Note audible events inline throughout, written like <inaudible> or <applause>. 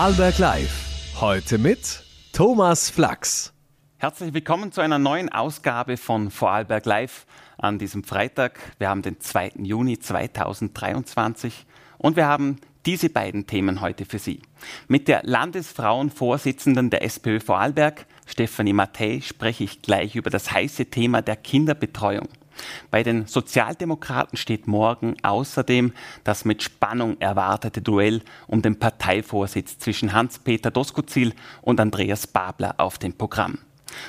Vorarlberg Live. Heute mit Thomas Flachs. Herzlich willkommen zu einer neuen Ausgabe von Vorarlberg Live an diesem Freitag. Wir haben den 2. Juni 2023 und wir haben diese beiden Themen heute für Sie. Mit der Landesfrauenvorsitzenden der SPÖ Vorarlberg, Stefanie Mattei, spreche ich gleich über das heiße Thema der Kinderbetreuung. Bei den Sozialdemokraten steht morgen außerdem das mit Spannung erwartete Duell um den Parteivorsitz zwischen Hans-Peter Doskozil und Andreas Babler auf dem Programm.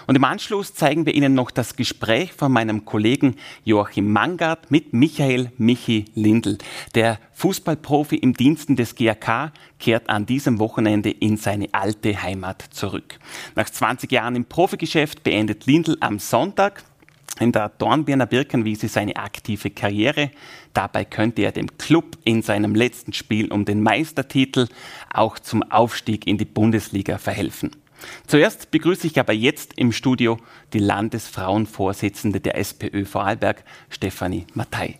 Und im Anschluss zeigen wir Ihnen noch das Gespräch von meinem Kollegen Joachim Mangard mit Michael Michi Lindl. Der Fußballprofi im Diensten des GAK kehrt an diesem Wochenende in seine alte Heimat zurück. Nach 20 Jahren im Profigeschäft beendet Lindl am Sonntag in der Dornbirner Birkenwiese seine aktive Karriere. Dabei könnte er dem Club in seinem letzten Spiel um den Meistertitel auch zum Aufstieg in die Bundesliga verhelfen. Zuerst begrüße ich aber jetzt im Studio die Landesfrauenvorsitzende der SPÖ Vorarlberg, Stefanie Mattei.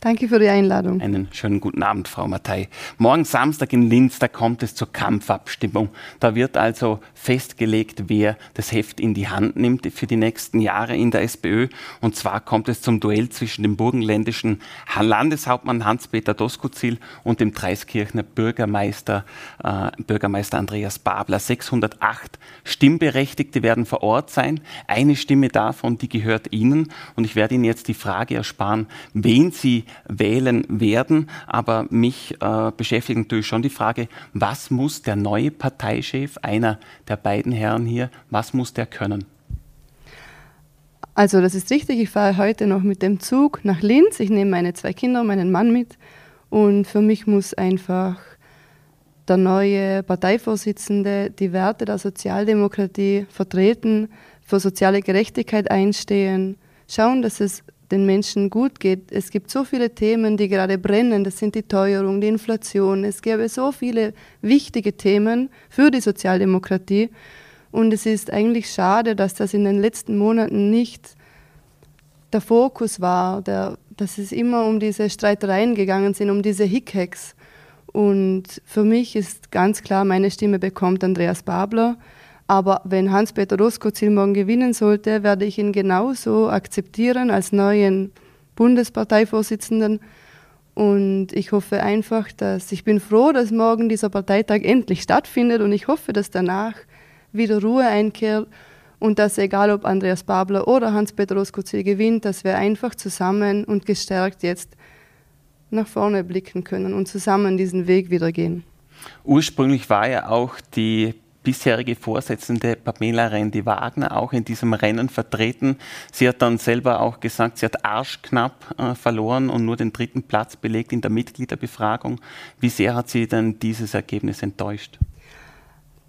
Danke für die Einladung. Einen schönen guten Abend, Frau Mattei. Morgen Samstag in Linz, da kommt es zur Kampfabstimmung. Da wird also festgelegt, wer das Heft in die Hand nimmt für die nächsten Jahre in der SPÖ. Und zwar kommt es zum Duell zwischen dem burgenländischen Landeshauptmann Hans-Peter Doskozil und dem Dreiskirchner Bürgermeister, äh, Bürgermeister Andreas Babler. 608 Stimmberechtigte werden vor Ort sein. Eine Stimme davon, die gehört Ihnen. Und ich werde Ihnen jetzt die Frage ersparen, wen Sie wählen werden. Aber mich äh, beschäftigt natürlich schon die Frage, was muss der neue Parteichef, einer der beiden Herren hier, was muss der können? Also das ist richtig, ich fahre heute noch mit dem Zug nach Linz. Ich nehme meine zwei Kinder und meinen Mann mit. Und für mich muss einfach der neue Parteivorsitzende die Werte der Sozialdemokratie vertreten, für soziale Gerechtigkeit einstehen, schauen, dass es den Menschen gut geht. Es gibt so viele Themen, die gerade brennen. Das sind die Teuerung, die Inflation. Es gäbe so viele wichtige Themen für die Sozialdemokratie. Und es ist eigentlich schade, dass das in den letzten Monaten nicht der Fokus war, der, dass es immer um diese Streitereien gegangen sind, um diese Hickhacks. Und für mich ist ganz klar, meine Stimme bekommt Andreas Babler. Aber wenn Hans-Peter Roskozil morgen gewinnen sollte, werde ich ihn genauso akzeptieren als neuen Bundesparteivorsitzenden. Und ich hoffe einfach, dass ich bin froh, dass morgen dieser Parteitag endlich stattfindet und ich hoffe, dass danach wieder Ruhe einkehrt und dass egal ob Andreas Babler oder Hans-Peter Roskozil gewinnt, dass wir einfach zusammen und gestärkt jetzt nach vorne blicken können und zusammen diesen Weg wieder gehen. Ursprünglich war ja auch die bisherige Vorsitzende Pamela Rendi-Wagner auch in diesem Rennen vertreten. Sie hat dann selber auch gesagt, sie hat arschknapp äh, verloren und nur den dritten Platz belegt in der Mitgliederbefragung. Wie sehr hat sie denn dieses Ergebnis enttäuscht?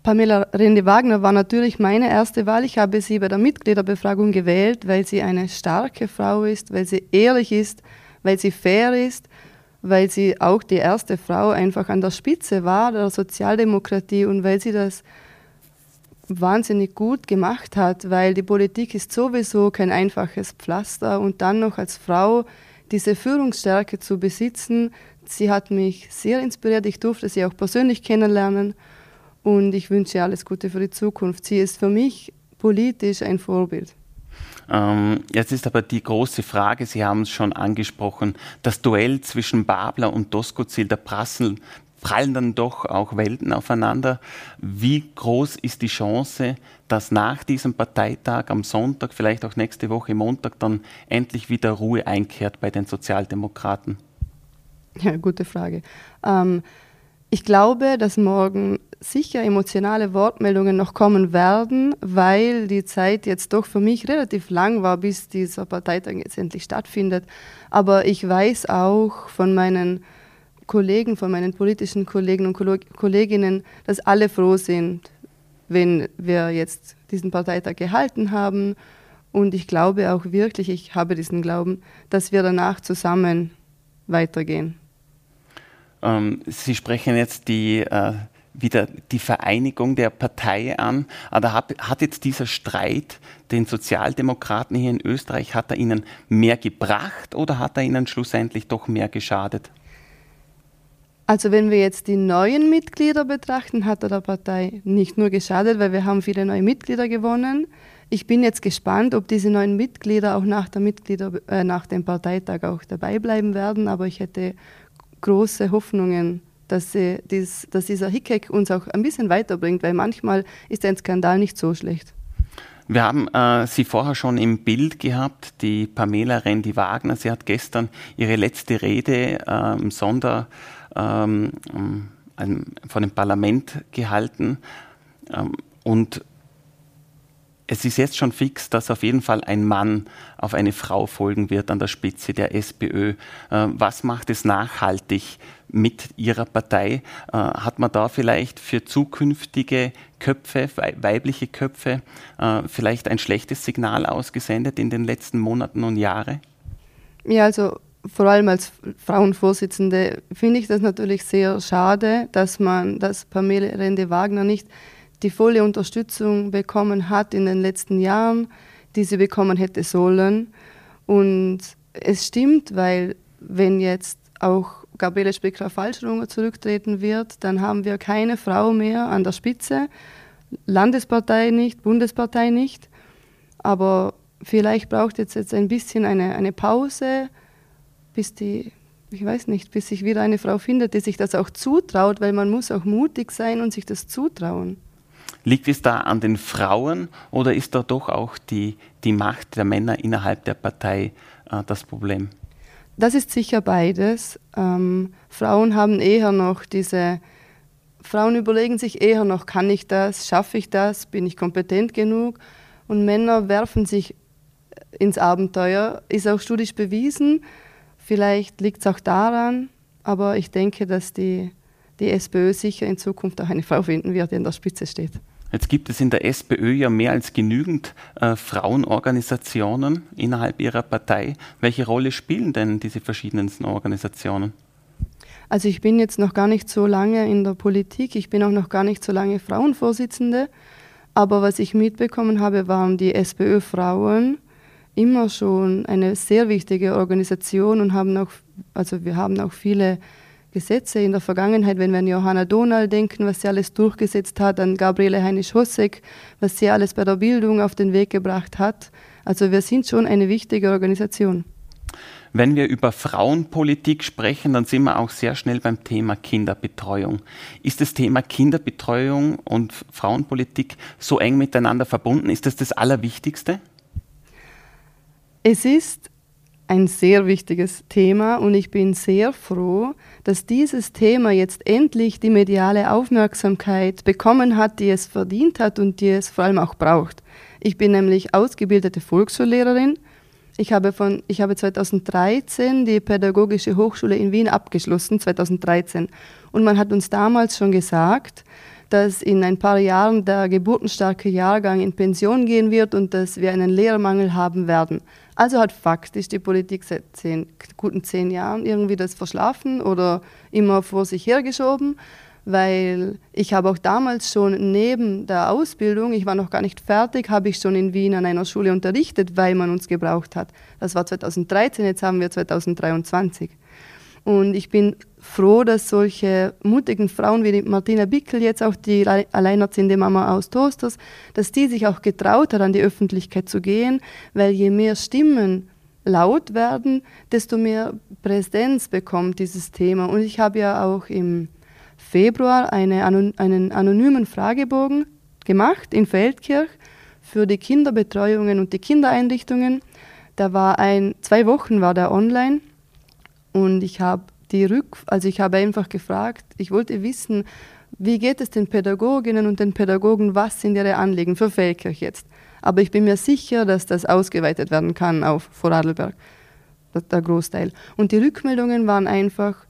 Pamela Rendi-Wagner war natürlich meine erste Wahl. Ich habe sie bei der Mitgliederbefragung gewählt, weil sie eine starke Frau ist, weil sie ehrlich ist, weil sie fair ist, weil sie auch die erste Frau einfach an der Spitze war der Sozialdemokratie und weil sie das wahnsinnig gut gemacht hat, weil die Politik ist sowieso kein einfaches Pflaster und dann noch als Frau diese Führungsstärke zu besitzen, sie hat mich sehr inspiriert. Ich durfte sie auch persönlich kennenlernen und ich wünsche alles Gute für die Zukunft. Sie ist für mich politisch ein Vorbild. Ähm, jetzt ist aber die große Frage, Sie haben es schon angesprochen, das Duell zwischen Babler und Doskozil, da prassen, prallen dann doch auch Welten aufeinander. Wie groß ist die Chance, dass nach diesem Parteitag am Sonntag, vielleicht auch nächste Woche Montag, dann endlich wieder Ruhe einkehrt bei den Sozialdemokraten? Ja, gute Frage. Ähm, ich glaube, dass morgen sicher emotionale Wortmeldungen noch kommen werden, weil die Zeit jetzt doch für mich relativ lang war, bis dieser Parteitag jetzt endlich stattfindet. Aber ich weiß auch von meinen Kollegen, von meinen politischen Kollegen und Kolleginnen, dass alle froh sind, wenn wir jetzt diesen Parteitag gehalten haben. Und ich glaube auch wirklich, ich habe diesen Glauben, dass wir danach zusammen weitergehen. Ähm, Sie sprechen jetzt die äh, wieder die Vereinigung der Partei an. Aber hat, hat jetzt dieser Streit den Sozialdemokraten hier in Österreich, hat er ihnen mehr gebracht oder hat er ihnen schlussendlich doch mehr geschadet? Also wenn wir jetzt die neuen Mitglieder betrachten, hat er der Partei nicht nur geschadet, weil wir haben viele neue Mitglieder gewonnen. Ich bin jetzt gespannt, ob diese neuen Mitglieder auch nach, der Mitglieder, äh, nach dem Parteitag auch dabei bleiben werden. Aber ich hätte große Hoffnungen, dass, sie, dies, dass dieser Hickek uns auch ein bisschen weiterbringt, weil manchmal ist ein Skandal nicht so schlecht. Wir haben äh, Sie vorher schon im Bild gehabt, die Pamela Rendi-Wagner. Sie hat gestern ihre letzte Rede äh, im Sonder ähm, von dem Parlament gehalten. Ähm, und es ist jetzt schon fix, dass auf jeden Fall ein Mann auf eine Frau folgen wird an der Spitze der SPÖ. Äh, was macht es nachhaltig mit Ihrer Partei? Äh, hat man da vielleicht für zukünftige Köpfe, weibliche Köpfe, äh, vielleicht ein schlechtes Signal ausgesendet in den letzten Monaten und Jahren? Ja, also vor allem als Frauenvorsitzende finde ich das natürlich sehr schade, dass man, dass Pamela Rende-Wagner nicht die volle Unterstützung bekommen hat in den letzten Jahren, die sie bekommen hätte sollen. Und es stimmt, weil wenn jetzt auch Gabriele Speckler-Falschrunger zurücktreten wird, dann haben wir keine Frau mehr an der Spitze. Landespartei nicht, Bundespartei nicht. Aber vielleicht braucht es jetzt ein bisschen eine, eine Pause, bis die, ich weiß nicht, bis sich wieder eine Frau findet, die sich das auch zutraut, weil man muss auch mutig sein und sich das zutrauen. Liegt es da an den Frauen oder ist da doch auch die, die Macht der Männer innerhalb der Partei äh, das Problem? Das ist sicher beides. Ähm, Frauen haben eher noch diese, Frauen überlegen sich eher noch, kann ich das, schaffe ich das, bin ich kompetent genug? Und Männer werfen sich ins Abenteuer, ist auch studisch bewiesen. Vielleicht liegt es auch daran, aber ich denke, dass die, die SPÖ sicher in Zukunft auch eine Frau finden wird, die an der Spitze steht. Jetzt gibt es in der SPÖ ja mehr als genügend äh, Frauenorganisationen innerhalb ihrer Partei. Welche Rolle spielen denn diese verschiedensten Organisationen? Also ich bin jetzt noch gar nicht so lange in der Politik, ich bin auch noch gar nicht so lange Frauenvorsitzende, aber was ich mitbekommen habe, waren die SPÖ-Frauen immer schon eine sehr wichtige Organisation und haben auch, also wir haben auch viele Gesetze in der Vergangenheit, wenn wir an Johanna Donald denken, was sie alles durchgesetzt hat, an Gabriele Heinisch-Hossek, was sie alles bei der Bildung auf den Weg gebracht hat. Also wir sind schon eine wichtige Organisation. Wenn wir über Frauenpolitik sprechen, dann sind wir auch sehr schnell beim Thema Kinderbetreuung. Ist das Thema Kinderbetreuung und Frauenpolitik so eng miteinander verbunden? Ist das das Allerwichtigste? Es ist ein sehr wichtiges Thema und ich bin sehr froh, dass dieses Thema jetzt endlich die mediale Aufmerksamkeit bekommen hat, die es verdient hat und die es vor allem auch braucht. Ich bin nämlich ausgebildete Volksschullehrerin. Ich habe, von, ich habe 2013 die Pädagogische Hochschule in Wien abgeschlossen, 2013. Und man hat uns damals schon gesagt, dass in ein paar Jahren der geburtenstarke Jahrgang in Pension gehen wird und dass wir einen Lehrermangel haben werden. Also hat faktisch die Politik seit zehn, guten zehn Jahren irgendwie das verschlafen oder immer vor sich hergeschoben, weil ich habe auch damals schon neben der Ausbildung, ich war noch gar nicht fertig, habe ich schon in Wien an einer Schule unterrichtet, weil man uns gebraucht hat. Das war 2013, jetzt haben wir 2023. Und ich bin froh, dass solche mutigen Frauen wie Martina Bickel, jetzt auch die alleinerziehende Mama aus Toasters, dass die sich auch getraut hat, an die Öffentlichkeit zu gehen, weil je mehr Stimmen laut werden, desto mehr Präsenz bekommt dieses Thema. Und ich habe ja auch im Februar eine, einen anonymen Fragebogen gemacht in Feldkirch für die Kinderbetreuungen und die Kindereinrichtungen. Da war ein, zwei Wochen war der online und ich habe die Rück, also ich habe einfach gefragt, ich wollte wissen, wie geht es den Pädagoginnen und den Pädagogen, was sind ihre Anliegen für Feldkirch jetzt? Aber ich bin mir sicher, dass das ausgeweitet werden kann auf Vorarlberg, der Großteil. Und die Rückmeldungen waren einfach,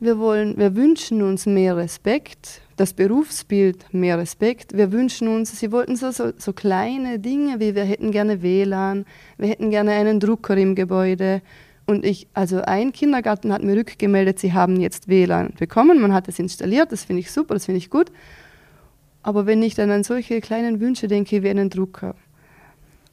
wir, wollen, wir wünschen uns mehr Respekt, das Berufsbild mehr Respekt. Wir wünschen uns, sie wollten so, so, so kleine Dinge wie wir hätten gerne WLAN, wir hätten gerne einen Drucker im Gebäude, und ich, also ein Kindergarten hat mir rückgemeldet, sie haben jetzt WLAN bekommen, man hat es installiert, das finde ich super, das finde ich gut. Aber wenn ich dann an solche kleinen Wünsche denke, wie einen Drucker.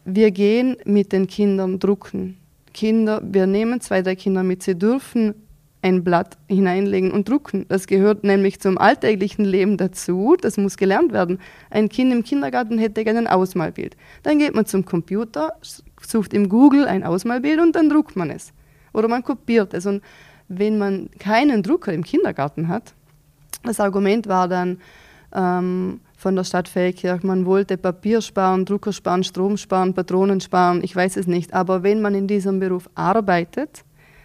Wir gehen mit den Kindern drucken. Kinder, wir nehmen zwei, drei Kinder mit, sie dürfen ein Blatt hineinlegen und drucken. Das gehört nämlich zum alltäglichen Leben dazu. Das muss gelernt werden. Ein Kind im Kindergarten hätte gerne ein Ausmalbild. Dann geht man zum Computer, sucht im Google ein Ausmalbild und dann druckt man es. Oder man kopiert es. Und wenn man keinen Drucker im Kindergarten hat, das Argument war dann ähm, von der Stadt Feldkirch, man wollte Papier sparen, Drucker sparen, Strom sparen, Patronen sparen, ich weiß es nicht. Aber wenn man in diesem Beruf arbeitet,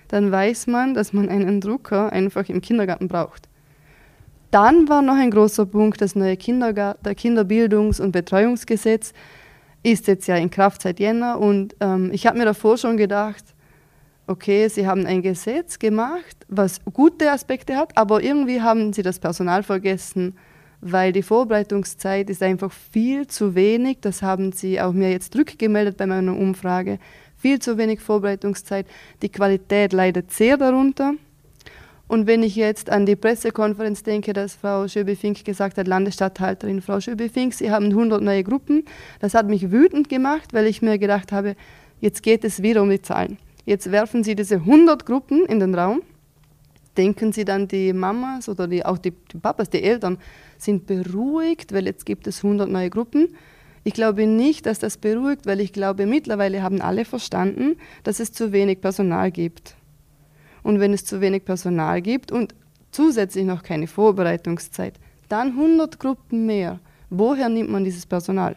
dann weiß man, dass man einen Drucker einfach im Kindergarten braucht. Dann war noch ein großer Punkt, das neue Kindergar der Kinderbildungs- und Betreuungsgesetz ist jetzt ja in Kraft seit Jänner und ähm, ich habe mir davor schon gedacht, okay, sie haben ein Gesetz gemacht, was gute Aspekte hat, aber irgendwie haben sie das Personal vergessen, weil die Vorbereitungszeit ist einfach viel zu wenig. Das haben sie auch mir jetzt rückgemeldet bei meiner Umfrage viel zu wenig Vorbereitungszeit. Die Qualität leidet sehr darunter. Und wenn ich jetzt an die Pressekonferenz denke, dass Frau Schöbe-Fink gesagt hat, Landesstatthalterin Frau Schöbe-Fink, Sie haben 100 neue Gruppen, das hat mich wütend gemacht, weil ich mir gedacht habe, jetzt geht es wieder um die Zahlen. Jetzt werfen Sie diese 100 Gruppen in den Raum. Denken Sie dann, die Mamas oder die, auch die, die Papas, die Eltern sind beruhigt, weil jetzt gibt es 100 neue Gruppen. Ich glaube nicht, dass das beruhigt, weil ich glaube, mittlerweile haben alle verstanden, dass es zu wenig Personal gibt. Und wenn es zu wenig Personal gibt und zusätzlich noch keine Vorbereitungszeit, dann 100 Gruppen mehr. Woher nimmt man dieses Personal?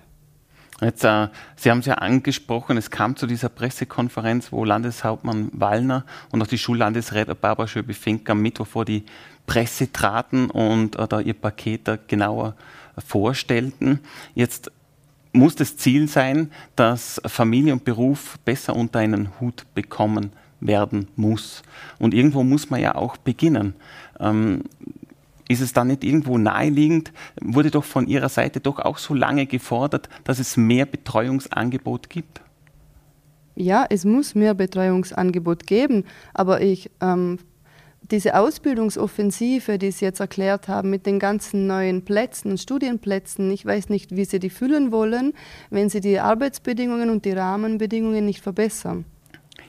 Jetzt, äh, Sie haben es ja angesprochen, es kam zu dieser Pressekonferenz, wo Landeshauptmann Wallner und auch die Schullandesräte Barbara Schöbe-Fink am Mittwoch vor die Presse traten und äh, da ihr Paket da genauer vorstellten. Jetzt muss das Ziel sein, dass Familie und Beruf besser unter einen Hut bekommen werden muss. Und irgendwo muss man ja auch beginnen. Ähm, ist es dann nicht irgendwo naheliegend, wurde doch von Ihrer Seite doch auch so lange gefordert, dass es mehr Betreuungsangebot gibt? Ja, es muss mehr Betreuungsangebot geben, aber ich ähm, diese Ausbildungsoffensive, die Sie jetzt erklärt haben, mit den ganzen neuen Plätzen und Studienplätzen, ich weiß nicht, wie Sie die füllen wollen, wenn Sie die Arbeitsbedingungen und die Rahmenbedingungen nicht verbessern.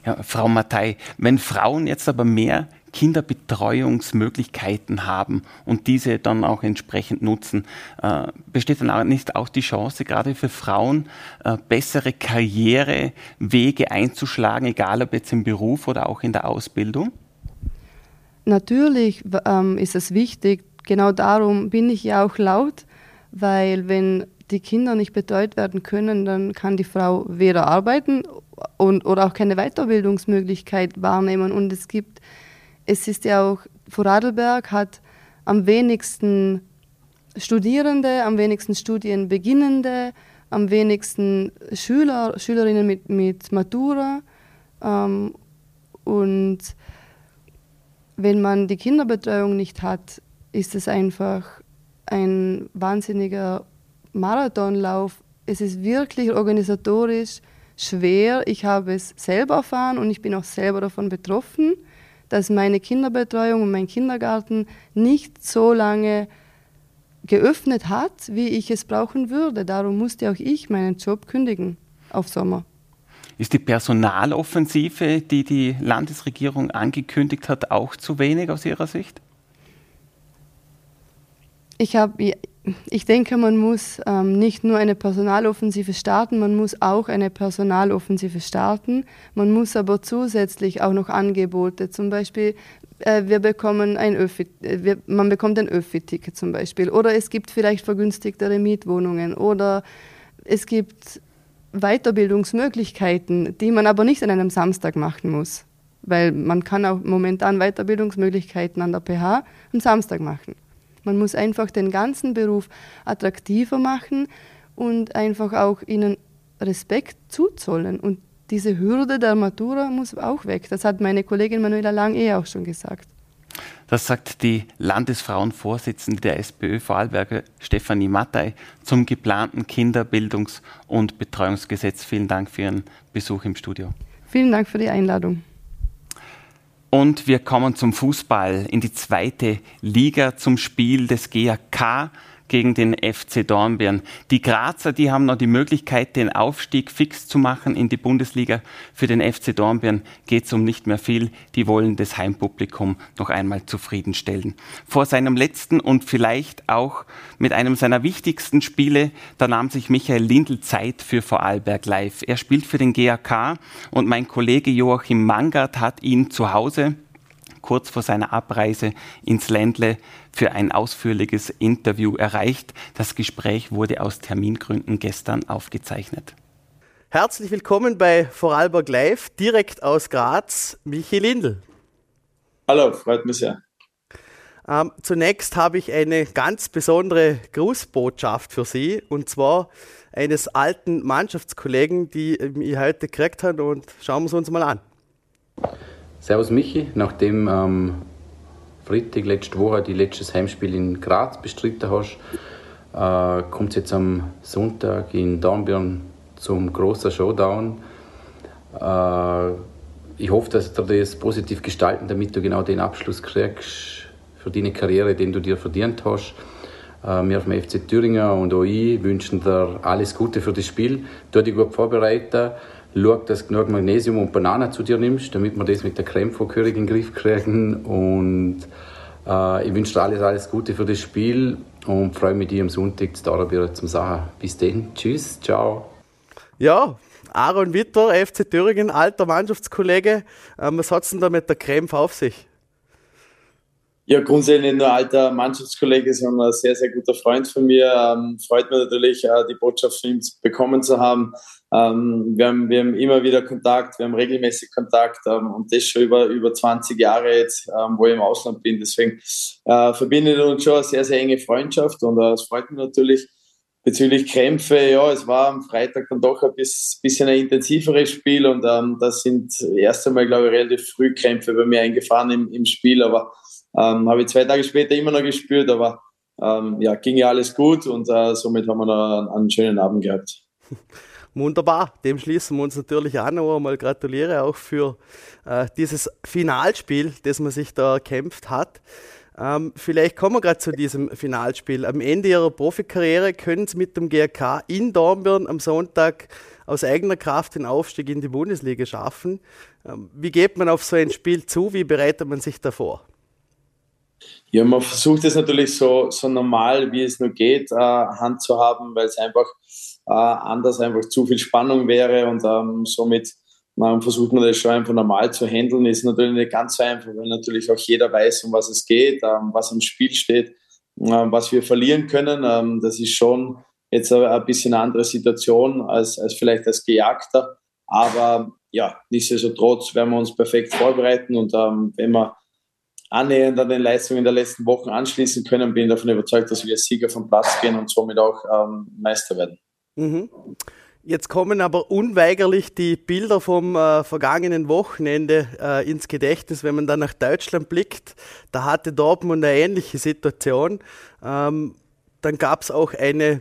Ja, Frau Mattei, wenn Frauen jetzt aber mehr Kinderbetreuungsmöglichkeiten haben und diese dann auch entsprechend nutzen, äh, besteht dann auch nicht auch die Chance, gerade für Frauen äh, bessere Karrierewege einzuschlagen, egal ob jetzt im Beruf oder auch in der Ausbildung? Natürlich ähm, ist es wichtig, genau darum bin ich ja auch laut, weil wenn die Kinder nicht betreut werden können, dann kann die Frau weder arbeiten und, oder auch keine Weiterbildungsmöglichkeit wahrnehmen. Und es gibt, es ist ja auch, Vorarlberg hat am wenigsten Studierende, am wenigsten Studienbeginnende, am wenigsten Schüler, Schülerinnen mit, mit Matura. Ähm, und wenn man die Kinderbetreuung nicht hat, ist es einfach ein wahnsinniger Marathonlauf. Es ist wirklich organisatorisch schwer. Ich habe es selber erfahren und ich bin auch selber davon betroffen, dass meine Kinderbetreuung und mein Kindergarten nicht so lange geöffnet hat, wie ich es brauchen würde. Darum musste auch ich meinen Job kündigen auf Sommer. Ist die Personaloffensive, die die Landesregierung angekündigt hat, auch zu wenig aus Ihrer Sicht? Ich, hab, ich denke, man muss ähm, nicht nur eine Personaloffensive starten, man muss auch eine Personaloffensive starten. Man muss aber zusätzlich auch noch Angebote, zum Beispiel äh, wir bekommen ein Öffi, äh, wir, man bekommt ein Öffi-Ticket zum Beispiel oder es gibt vielleicht vergünstigtere Mietwohnungen oder es gibt Weiterbildungsmöglichkeiten, die man aber nicht an einem Samstag machen muss. Weil man kann auch momentan Weiterbildungsmöglichkeiten an der PH am Samstag machen. Man muss einfach den ganzen Beruf attraktiver machen und einfach auch ihnen Respekt zuzollen. Und diese Hürde der Matura muss auch weg. Das hat meine Kollegin Manuela Lang eh auch schon gesagt. Das sagt die Landesfrauenvorsitzende der SPÖ Vorarlberger Stefanie Mattei zum geplanten Kinderbildungs- und Betreuungsgesetz. Vielen Dank für Ihren Besuch im Studio. Vielen Dank für die Einladung. Und wir kommen zum Fußball in die zweite Liga zum Spiel des GAK gegen den FC Dornbirn. Die Grazer, die haben noch die Möglichkeit, den Aufstieg fix zu machen in die Bundesliga. Für den FC Dornbirn geht es um nicht mehr viel. Die wollen das Heimpublikum noch einmal zufriedenstellen. Vor seinem letzten und vielleicht auch mit einem seiner wichtigsten Spiele, da nahm sich Michael Lindl Zeit für Vorarlberg Live. Er spielt für den GAK und mein Kollege Joachim Mangert hat ihn zu Hause kurz vor seiner Abreise ins Ländle für ein ausführliches Interview erreicht. Das Gespräch wurde aus Termingründen gestern aufgezeichnet. Herzlich willkommen bei Vorarlberg Live, direkt aus Graz, Michi Lindl. Hallo, freut mich sehr. Ähm, zunächst habe ich eine ganz besondere Grußbotschaft für Sie und zwar eines alten Mannschaftskollegen, die ich heute gekriegt habe und schauen wir es uns mal an. Servus Michi, nachdem ähm, Freitag letzte Woche die letztes Heimspiel in Graz bestritten hast, äh, kommt es jetzt am Sonntag in Dornbirn zum großen Showdown. Äh, ich hoffe, dass du das positiv gestalten, damit du genau den Abschluss kriegst für deine Karriere, den du dir verdient hast. Äh, wir vom FC Thüringen und ich wünschen dir alles Gute für das Spiel. Du dich gut vorbereiten schau, dass du genug Magnesium und Bananen zu dir nimmst, damit wir das mit der König in den Griff kriegen. Und äh, ich wünsche dir alles, alles Gute für das Spiel und freue mich, dich am Sonntag zu Dorabir zum sagen. Bis dann, tschüss, ciao. Ja, Aaron Witter, FC Thüringen, alter Mannschaftskollege. Ähm, was hat es denn da mit der Creme auf sich? Ja, grundsätzlich nur alter Mannschaftskollege, sondern ein sehr, sehr guter Freund von mir. Ähm, freut mich natürlich, äh, die Botschaft von ihm bekommen zu haben. Ähm, wir, haben, wir haben immer wieder Kontakt, wir haben regelmäßig Kontakt ähm, und das schon über, über 20 Jahre jetzt, ähm, wo ich im Ausland bin. Deswegen äh, verbindet uns schon eine sehr, sehr enge Freundschaft und äh, es freut mich natürlich. Bezüglich Krämpfe, ja, es war am Freitag dann doch ein bisschen ein intensiveres Spiel und ähm, da sind erst einmal, glaube ich, relativ früh Krämpfe bei mir eingefahren im, im Spiel, aber ähm, habe ich zwei Tage später immer noch gespürt, aber ähm, ja, ging ja alles gut und äh, somit haben wir noch einen, einen schönen Abend gehabt. <laughs> Wunderbar, dem schließen wir uns natürlich an. Noch einmal gratuliere auch für äh, dieses Finalspiel, das man sich da erkämpft hat. Ähm, vielleicht kommen wir gerade zu diesem Finalspiel. Am Ende Ihrer Profikarriere können Sie mit dem GRK in Dornbirn am Sonntag aus eigener Kraft den Aufstieg in die Bundesliga schaffen. Ähm, wie geht man auf so ein Spiel zu? Wie bereitet man sich davor? Ja, man versucht es natürlich so, so normal, wie es nur geht, äh, handzuhaben, weil es einfach äh, anders einfach zu viel Spannung wäre und ähm, somit man versucht man das schon einfach normal zu handeln. Ist natürlich nicht ganz so einfach, weil natürlich auch jeder weiß, um was es geht, ähm, was im Spiel steht, ähm, was wir verlieren können. Ähm, das ist schon jetzt ein, bisschen eine andere Situation als, als vielleicht als Gejagter. Aber ja, nichtsdestotrotz werden wir uns perfekt vorbereiten und ähm, wenn wir annähernd an den Leistungen der letzten Wochen anschließen können, bin ich davon überzeugt, dass wir als Sieger vom Platz gehen und somit auch ähm, Meister werden. Mhm. Jetzt kommen aber unweigerlich die Bilder vom äh, vergangenen Wochenende äh, ins Gedächtnis, wenn man dann nach Deutschland blickt. Da hatte Dortmund eine ähnliche Situation. Ähm, dann gab es auch eine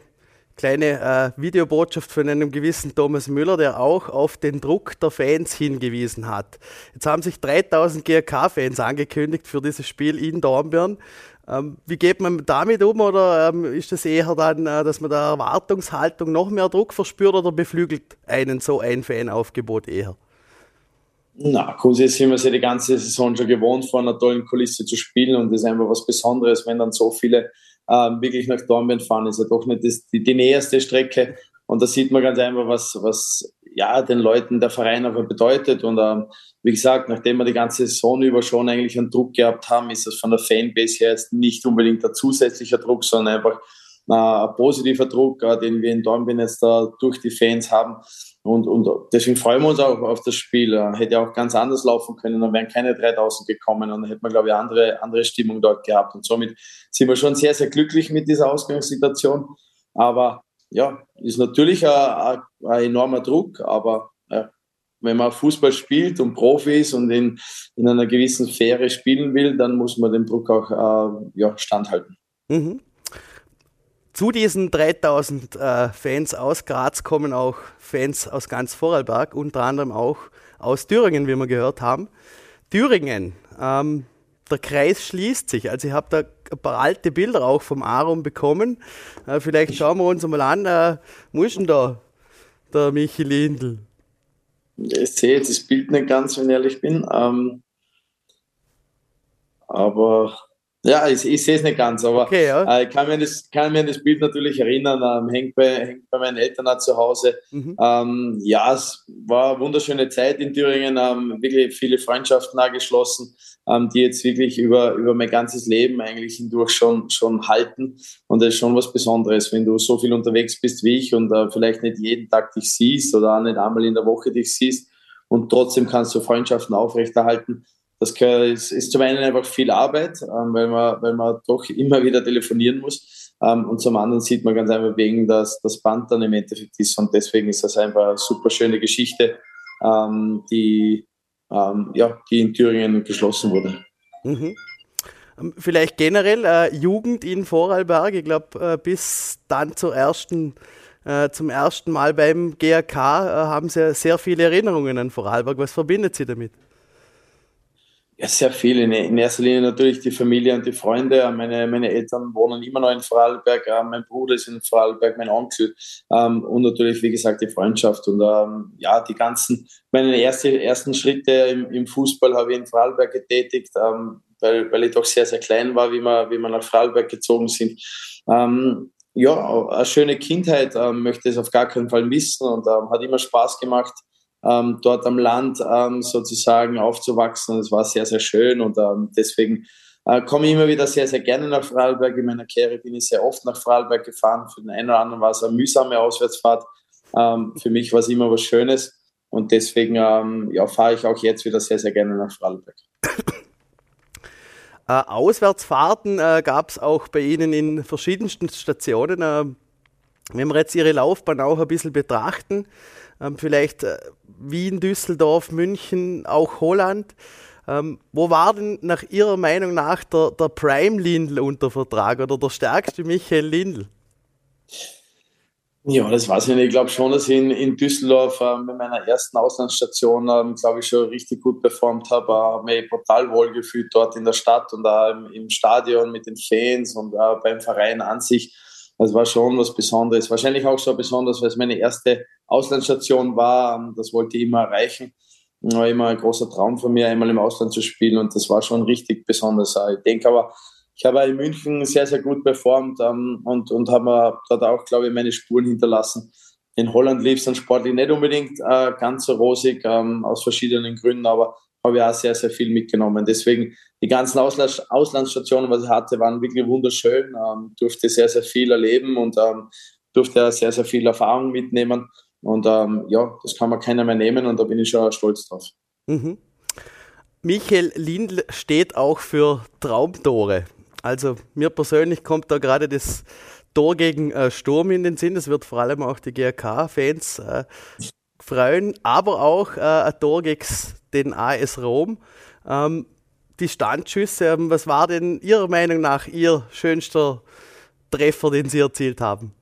kleine äh, Videobotschaft von einem gewissen Thomas Müller, der auch auf den Druck der Fans hingewiesen hat. Jetzt haben sich 3000 GRK-Fans angekündigt für dieses Spiel in Dornbirn. Ähm, wie geht man damit um oder ähm, ist das eher dann, äh, dass man der Erwartungshaltung noch mehr Druck verspürt oder beflügelt einen so ein Fanaufgebot eher? Na, grundsätzlich sind wir ja die ganze Saison schon gewohnt, vor einer tollen Kulisse zu spielen und das ist einfach was Besonderes, wenn dann so viele ähm, wirklich nach Dornbirn fahren. Ist ja doch nicht das, die, die näherste Strecke und da sieht man ganz einfach, was, was ja, den Leuten der Verein aber bedeutet. Und ähm, wie gesagt, nachdem wir die ganze Saison über schon eigentlich einen Druck gehabt haben, ist das von der Fanbase her jetzt nicht unbedingt ein zusätzlicher Druck, sondern einfach äh, ein positiver Druck, äh, den wir in Dornbirn jetzt da durch die Fans haben. Und, und deswegen freuen wir uns auch auf das Spiel. Äh, hätte auch ganz anders laufen können, dann wären keine 3000 gekommen und dann hätte man, glaube ich, andere, andere Stimmung dort gehabt. Und somit sind wir schon sehr, sehr glücklich mit dieser Ausgangssituation. Aber ja, ist natürlich ein, ein enormer Druck, aber ja, wenn man Fußball spielt und Profi ist und in, in einer gewissen Sphäre spielen will, dann muss man dem Druck auch äh, ja, standhalten. Mhm. Zu diesen 3000 äh, Fans aus Graz kommen auch Fans aus ganz Vorarlberg, unter anderem auch aus Thüringen, wie wir gehört haben. Thüringen, ähm, der Kreis schließt sich. Also ich habe da ein paar alte Bilder auch vom Aaron bekommen. Äh, vielleicht schauen wir uns mal an. Äh, wo ist denn da der Michi Lindl? Ich sehe jetzt das Bild nicht ganz, wenn ich ehrlich bin. Ähm, aber ja, ich, ich sehe es nicht ganz, aber okay, ja. äh, ich kann mir, das, kann mir an das Bild natürlich erinnern. Ähm, hängt, bei, hängt bei meinen Eltern auch zu Hause. Mhm. Ähm, ja, es war eine wunderschöne Zeit in Thüringen. Ähm, wirklich viele Freundschaften auch geschlossen, ähm, die jetzt wirklich über, über mein ganzes Leben eigentlich hindurch schon, schon halten. Und das ist schon was Besonderes, wenn du so viel unterwegs bist wie ich und äh, vielleicht nicht jeden Tag dich siehst oder auch nicht einmal in der Woche dich siehst und trotzdem kannst du Freundschaften aufrechterhalten das ist, ist zum einen einfach viel Arbeit, ähm, weil, man, weil man doch <laughs> immer wieder telefonieren muss. Ähm, und zum anderen sieht man ganz einfach wegen, dass das Band dann im Endeffekt ist. Und deswegen ist das einfach eine super schöne Geschichte, ähm, die, ähm, ja, die in Thüringen geschlossen wurde. Mhm. Ähm, vielleicht generell äh, Jugend in Vorarlberg, ich glaube, äh, bis dann zur ersten, äh, zum ersten Mal beim GAK äh, haben Sie sehr viele Erinnerungen an Vorarlberg. Was verbindet Sie damit? Ja, sehr viel. In, in, erster Linie natürlich die Familie und die Freunde. Meine, meine Eltern wohnen immer noch in Vorarlberg. Äh, mein Bruder ist in Vorarlberg, mein Onkel. Ähm, und natürlich, wie gesagt, die Freundschaft. Und ähm, ja, die ganzen, meine erste, ersten Schritte im, im Fußball habe ich in Vorarlberg getätigt, ähm, weil, weil ich doch sehr, sehr klein war, wie wir, wie wir nach Vorarlberg gezogen sind. Ja, eine schöne Kindheit möchte ich auf gar keinen Fall missen und hat immer Spaß gemacht ähm, dort am Land ähm, sozusagen aufzuwachsen. Es war sehr, sehr schön und ähm, deswegen äh, komme ich immer wieder sehr, sehr gerne nach Vorarlberg. In meiner Karriere bin ich sehr oft nach Vorarlberg gefahren. Für den einen oder anderen war es eine mühsame Auswärtsfahrt. Ähm, für mich war es immer was Schönes und deswegen ähm, ja, fahre ich auch jetzt wieder sehr, sehr gerne nach Vorarlberg. Äh, Auswärtsfahrten äh, gab es auch bei Ihnen in verschiedensten Stationen. Wenn wir jetzt Ihre Laufbahn auch ein bisschen betrachten, ähm, vielleicht äh, Wien, Düsseldorf, München, auch Holland. Ähm, wo war denn nach Ihrer Meinung nach der, der Prime Lindl unter Vertrag oder der stärkste Michael Lindl? Ja, das weiß ich nicht. Ich glaube schon, dass ich in, in Düsseldorf äh, mit meiner ersten Auslandsstation, ähm, glaube ich, schon richtig gut performt habe. Äh, habe mich total wohl gefühlt dort in der Stadt und auch im, im Stadion mit den Fans und äh, beim Verein an sich. Das war schon was Besonderes. Wahrscheinlich auch so besonders, weil es meine erste Auslandsstation war. Das wollte ich immer erreichen. War immer ein großer Traum von mir, einmal im Ausland zu spielen und das war schon richtig besonders. Ich denke aber, ich habe in München sehr, sehr gut performt ähm, und, und habe dort auch, glaube ich, meine Spuren hinterlassen. In Holland lief es dann sportlich nicht unbedingt äh, ganz so rosig, ähm, aus verschiedenen Gründen, aber habe ich auch sehr, sehr viel mitgenommen. Deswegen die ganzen Auslands Auslandsstationen, was ich hatte, waren wirklich wunderschön. Ähm, durfte sehr, sehr viel erleben und ähm, durfte sehr, sehr viel Erfahrung mitnehmen. Und ähm, ja, das kann man keiner mehr nehmen und da bin ich schon stolz drauf. Mhm. Michael Lindl steht auch für Traumtore. Also mir persönlich kommt da gerade das Tor gegen äh, Sturm in den Sinn. Das wird vor allem auch die GRK-Fans äh, freuen, aber auch äh, ein Tor gegen den AS Rom. Ähm, die Standschüsse, ähm, was war denn Ihrer Meinung nach Ihr schönster Treffer, den Sie erzielt haben?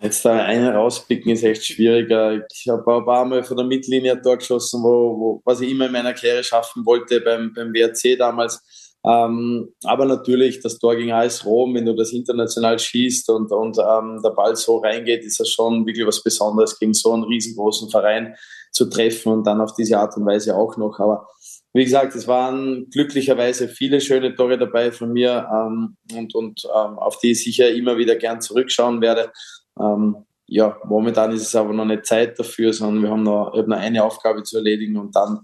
Jetzt da einen rauspicken ist echt schwieriger. Ich habe ein paar Mal von der Mittellinie ein Tor geschossen, wo, wo, was ich immer in meiner Karriere schaffen wollte beim, beim WRC damals. Ähm, aber natürlich, das Tor gegen AS Rom, wenn du das international schießt und, und ähm, der Ball so reingeht, ist das schon wirklich was Besonderes, gegen so einen riesengroßen Verein zu treffen und dann auf diese Art und Weise auch noch. Aber wie gesagt, es waren glücklicherweise viele schöne Tore dabei von mir ähm, und, und ähm, auf die ich sicher immer wieder gern zurückschauen werde. Ähm, ja, momentan ist es aber noch nicht Zeit dafür, sondern wir haben noch, noch eine Aufgabe zu erledigen und dann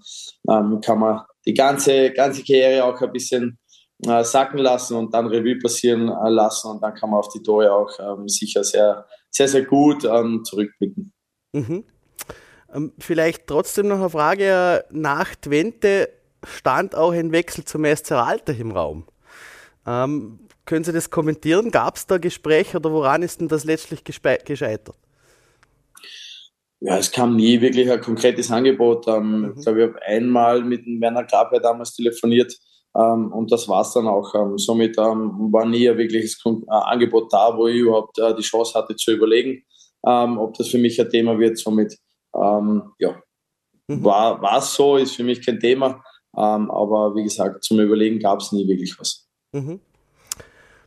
ähm, kann man die ganze, ganze Karriere auch ein bisschen äh, sacken lassen und dann Revue passieren äh, lassen und dann kann man auf die Tore auch ähm, sicher sehr, sehr, sehr gut ähm, zurückblicken. Mhm. Ähm, vielleicht trotzdem noch eine Frage. Nach Twente stand auch ein Wechsel zum SC Alter im Raum. Ähm, können Sie das kommentieren? Gab es da Gespräche oder woran ist denn das letztlich gescheitert? Ja, es kam nie wirklich ein konkretes Angebot. Ähm, mhm. Ich glaube, ich habe einmal mit Werner Grabe damals telefoniert ähm, und das war es dann auch. Ähm, somit ähm, war nie ein wirkliches Kon äh, Angebot da, wo ich überhaupt äh, die Chance hatte zu überlegen, ähm, ob das für mich ein Thema wird. Somit, ähm, ja, mhm. war es so, ist für mich kein Thema. aber wie gesagt, zum Überlegen gab es nie wirklich was. Mhm.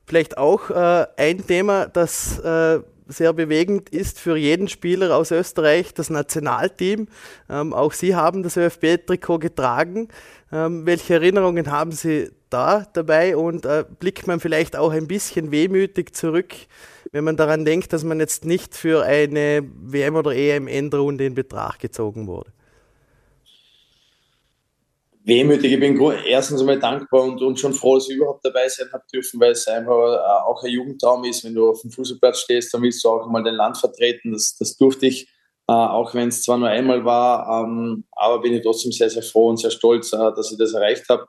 Vielleicht auch äh, ein Thema, das äh, sehr bewegend ist für jeden Spieler aus Österreich, das Nationalteam. Ähm, auch Sie haben das ÖFB-Trikot getragen. Ähm, welche Erinnerungen haben Sie da dabei und äh, blickt man vielleicht auch ein bisschen wehmütig zurück, wenn man daran denkt, dass man jetzt nicht für eine WM- oder EM-Endrunde in Betracht gezogen wurde? Wehmütig. Ich bin erstens einmal dankbar und, und schon froh, dass ich überhaupt dabei sein habe dürfen, weil es einfach äh, auch ein Jugendtraum ist. Wenn du auf dem Fußballplatz stehst, dann willst du auch mal dein Land vertreten. Das, das durfte ich, äh, auch wenn es zwar nur einmal war, ähm, aber bin ich trotzdem sehr, sehr froh und sehr stolz, äh, dass ich das erreicht habe.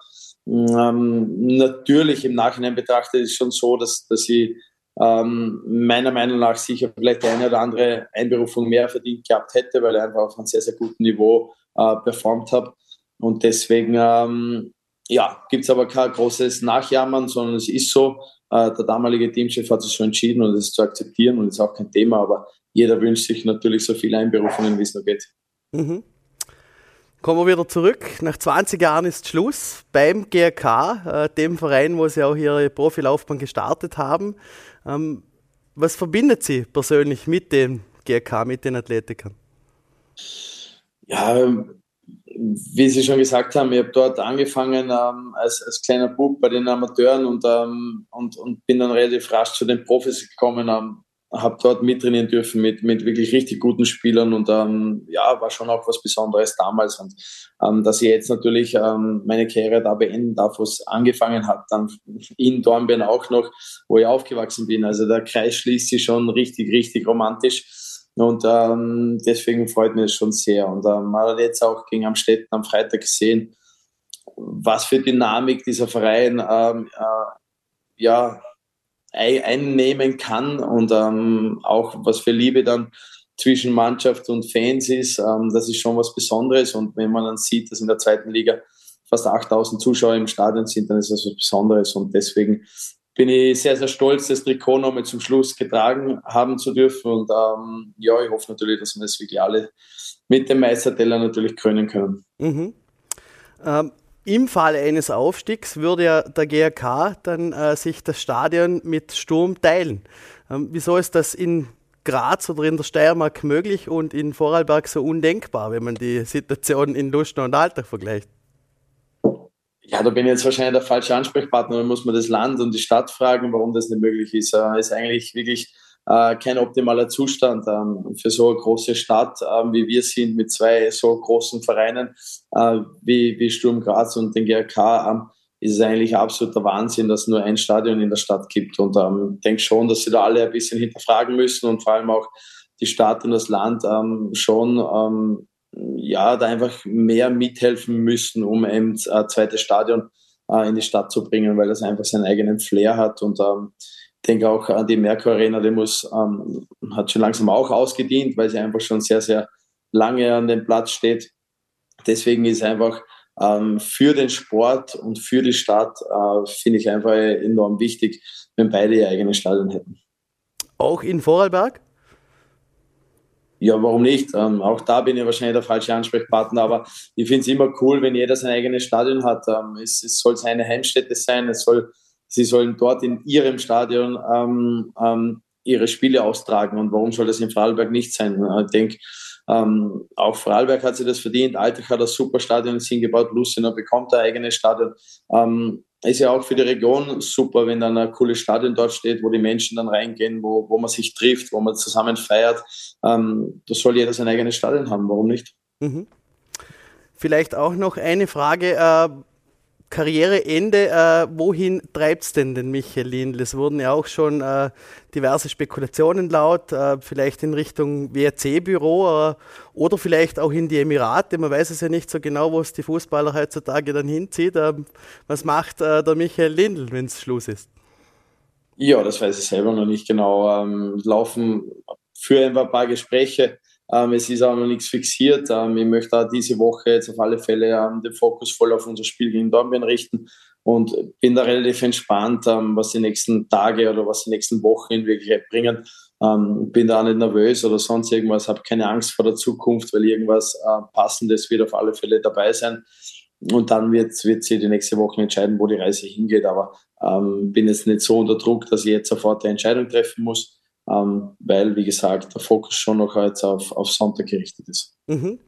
Ähm, natürlich im Nachhinein betrachtet ist es schon so, dass, dass ich ähm, meiner Meinung nach sicher vielleicht eine oder andere Einberufung mehr verdient gehabt hätte, weil ich einfach auf einem sehr, sehr guten Niveau äh, performt habe. Und deswegen ähm, ja, gibt es aber kein großes Nachjammern, sondern es ist so. Äh, der damalige Teamchef hat sich schon entschieden und es ist zu akzeptieren und ist auch kein Thema, aber jeder wünscht sich natürlich so viele Einberufungen, wie es nur geht. Mhm. Kommen wir wieder zurück. Nach 20 Jahren ist Schluss beim GRK, äh, dem Verein, wo Sie auch Ihre Profilaufbahn gestartet haben. Ähm, was verbindet Sie persönlich mit dem GRK, mit den Athletikern? Ja, wie Sie schon gesagt haben, ich habe dort angefangen ähm, als, als kleiner Bub bei den Amateuren und, ähm, und, und bin dann relativ rasch zu den Profis gekommen, ähm, habe dort mittrainieren dürfen mit, mit wirklich richtig guten Spielern und ähm, ja, war schon auch was Besonderes damals. Und ähm, dass ich jetzt natürlich ähm, meine Karriere da beenden darf, wo es angefangen hat, dann in Dornbirn auch noch, wo ich aufgewachsen bin. Also der Kreis schließt sich schon richtig, richtig romantisch. Und ähm, deswegen freut mich das schon sehr. Und ähm, man hat jetzt auch gegen Amstetten am Freitag gesehen, was für Dynamik dieser Verein ähm, äh, ja, einnehmen kann und ähm, auch was für Liebe dann zwischen Mannschaft und Fans ist. Ähm, das ist schon was Besonderes. Und wenn man dann sieht, dass in der zweiten Liga fast 8000 Zuschauer im Stadion sind, dann ist das was Besonderes. Und deswegen bin ich sehr, sehr stolz, das Trikot nochmal zum Schluss getragen haben zu dürfen. Und ähm, ja, ich hoffe natürlich, dass wir das wirklich alle mit dem Meisterteller natürlich krönen können. Mhm. Ähm, Im Falle eines Aufstiegs würde ja der GRK dann äh, sich das Stadion mit Sturm teilen. Ähm, wieso ist das in Graz oder in der Steiermark möglich und in Vorarlberg so undenkbar, wenn man die Situation in Luschner und Alltag vergleicht? Ja, da bin ich jetzt wahrscheinlich der falsche Ansprechpartner. Da muss man das Land und die Stadt fragen, warum das nicht möglich ist. Äh, ist eigentlich wirklich äh, kein optimaler Zustand ähm, für so eine große Stadt, äh, wie wir sind, mit zwei so großen Vereinen äh, wie, wie Sturm Graz und den GRK. Ähm, ist es eigentlich absoluter Wahnsinn, dass es nur ein Stadion in der Stadt gibt. Und ähm, ich denke schon, dass sie da alle ein bisschen hinterfragen müssen und vor allem auch die Stadt und das Land ähm, schon ähm, ja, da einfach mehr mithelfen müssen, um ein äh, zweites Stadion äh, in die Stadt zu bringen, weil das einfach seinen eigenen Flair hat. Und ähm, ich denke auch an die Merkur Arena, die muss, ähm, hat schon langsam auch ausgedient, weil sie einfach schon sehr, sehr lange an dem Platz steht. Deswegen ist einfach ähm, für den Sport und für die Stadt, äh, finde ich einfach enorm wichtig, wenn beide ihr eigenes Stadion hätten. Auch in Vorarlberg? Ja, warum nicht? Ähm, auch da bin ich wahrscheinlich der falsche Ansprechpartner, aber ich finde es immer cool, wenn jeder sein eigenes Stadion hat. Ähm, es, es, soll seine Heimstätte sein, es soll, sie sollen dort in ihrem Stadion ähm, ähm ihre Spiele austragen. Und warum soll das in Vorarlberg nicht sein? Äh, ich denke, ähm, auch Vorarlberg hat sich das verdient. Altach hat ein super Stadion hingebaut. Lucina bekommt ein eigenes Stadion. Ähm, ist ja auch für die Region super, wenn dann ein cooles Stadion dort steht, wo die Menschen dann reingehen, wo, wo man sich trifft, wo man zusammen feiert. Ähm, da soll jeder sein eigenes Stadion haben, warum nicht? Mhm. Vielleicht auch noch eine Frage. Äh, Karriereende, äh, wohin treibt es denn den Michael Lindl? Es wurden ja auch schon äh, diverse Spekulationen laut, äh, vielleicht in Richtung WRC-Büro äh, oder vielleicht auch in die Emirate. Man weiß es ja nicht so genau, wo es die Fußballer heutzutage dann hinzieht. Ähm, was macht äh, der Michael Lindl, wenn es Schluss ist? Ja, das weiß ich selber noch nicht genau. Ähm, laufen für ein paar Gespräche ähm, es ist auch noch nichts fixiert. Ähm, ich möchte auch diese Woche jetzt auf alle Fälle ähm, den Fokus voll auf unser Spiel gegen Dornbirn richten und bin da relativ entspannt, ähm, was die nächsten Tage oder was die nächsten Wochen in Wirklichkeit bringen. Ähm, bin da auch nicht nervös oder sonst irgendwas, habe keine Angst vor der Zukunft, weil irgendwas äh, Passendes wird auf alle Fälle dabei sein. und dann wird, wird sie die nächste Woche entscheiden, wo die Reise hingeht. Aber ähm, bin jetzt nicht so unter Druck, dass ich jetzt sofort eine Entscheidung treffen muss, ähm, weil, wie gesagt, der Fokus schon noch jetzt auf, auf Sonntag gerichtet ist. Mhm.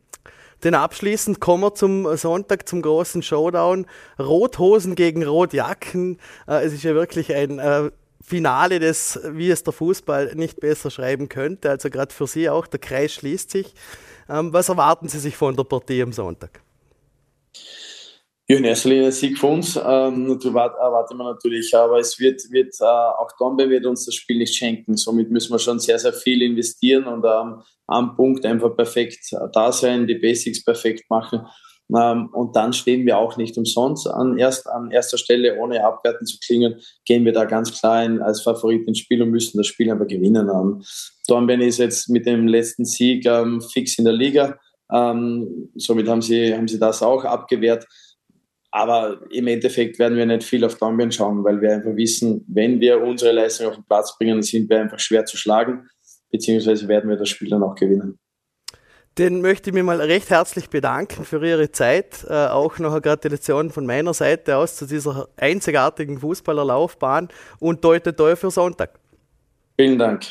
Denn abschließend kommen wir zum Sonntag, zum großen Showdown. Rothosen gegen Rotjacken. Äh, es ist ja wirklich ein äh, Finale, das, wie es der Fußball nicht besser schreiben könnte. Also gerade für Sie auch, der Kreis schließt sich. Ähm, was erwarten Sie sich von der Partie am Sonntag? Ja, in erster Linie Sieg für uns. Ähm, erwarten wir natürlich, aber es wird, wird äh, auch Dombe wird uns das Spiel nicht schenken. Somit müssen wir schon sehr, sehr viel investieren und ähm, am Punkt einfach perfekt da sein, die Basics perfekt machen. Ähm, und dann stehen wir auch nicht umsonst an, erst, an erster Stelle, ohne abwerten zu klingen, gehen wir da ganz klar in, als Favorit ins Spiel und müssen das Spiel aber gewinnen. Ähm, Dornbirn ist jetzt mit dem letzten Sieg ähm, fix in der Liga. Ähm, somit haben sie, haben sie das auch abgewehrt. Aber im Endeffekt werden wir nicht viel auf Dornbirn schauen, weil wir einfach wissen, wenn wir unsere Leistung auf den Platz bringen, sind wir einfach schwer zu schlagen, beziehungsweise werden wir das Spiel dann auch gewinnen. Den möchte ich mir mal recht herzlich bedanken für Ihre Zeit. Äh, auch noch eine Gratulation von meiner Seite aus zu dieser einzigartigen Fußballerlaufbahn und Deute toi für Sonntag. Vielen Dank.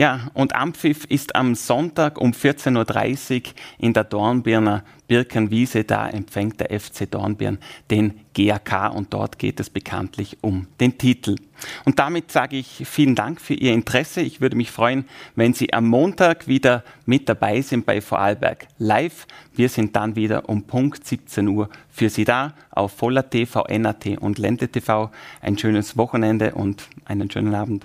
Ja, und Ampfiff ist am Sonntag um 14.30 Uhr in der Dornbirner Birkenwiese. Da empfängt der FC Dornbirn den GAK und dort geht es bekanntlich um den Titel. Und damit sage ich vielen Dank für Ihr Interesse. Ich würde mich freuen, wenn Sie am Montag wieder mit dabei sind bei Vorarlberg Live. Wir sind dann wieder um Punkt 17 Uhr für Sie da auf Voller TV, NAT und Lente TV. Ein schönes Wochenende und einen schönen Abend.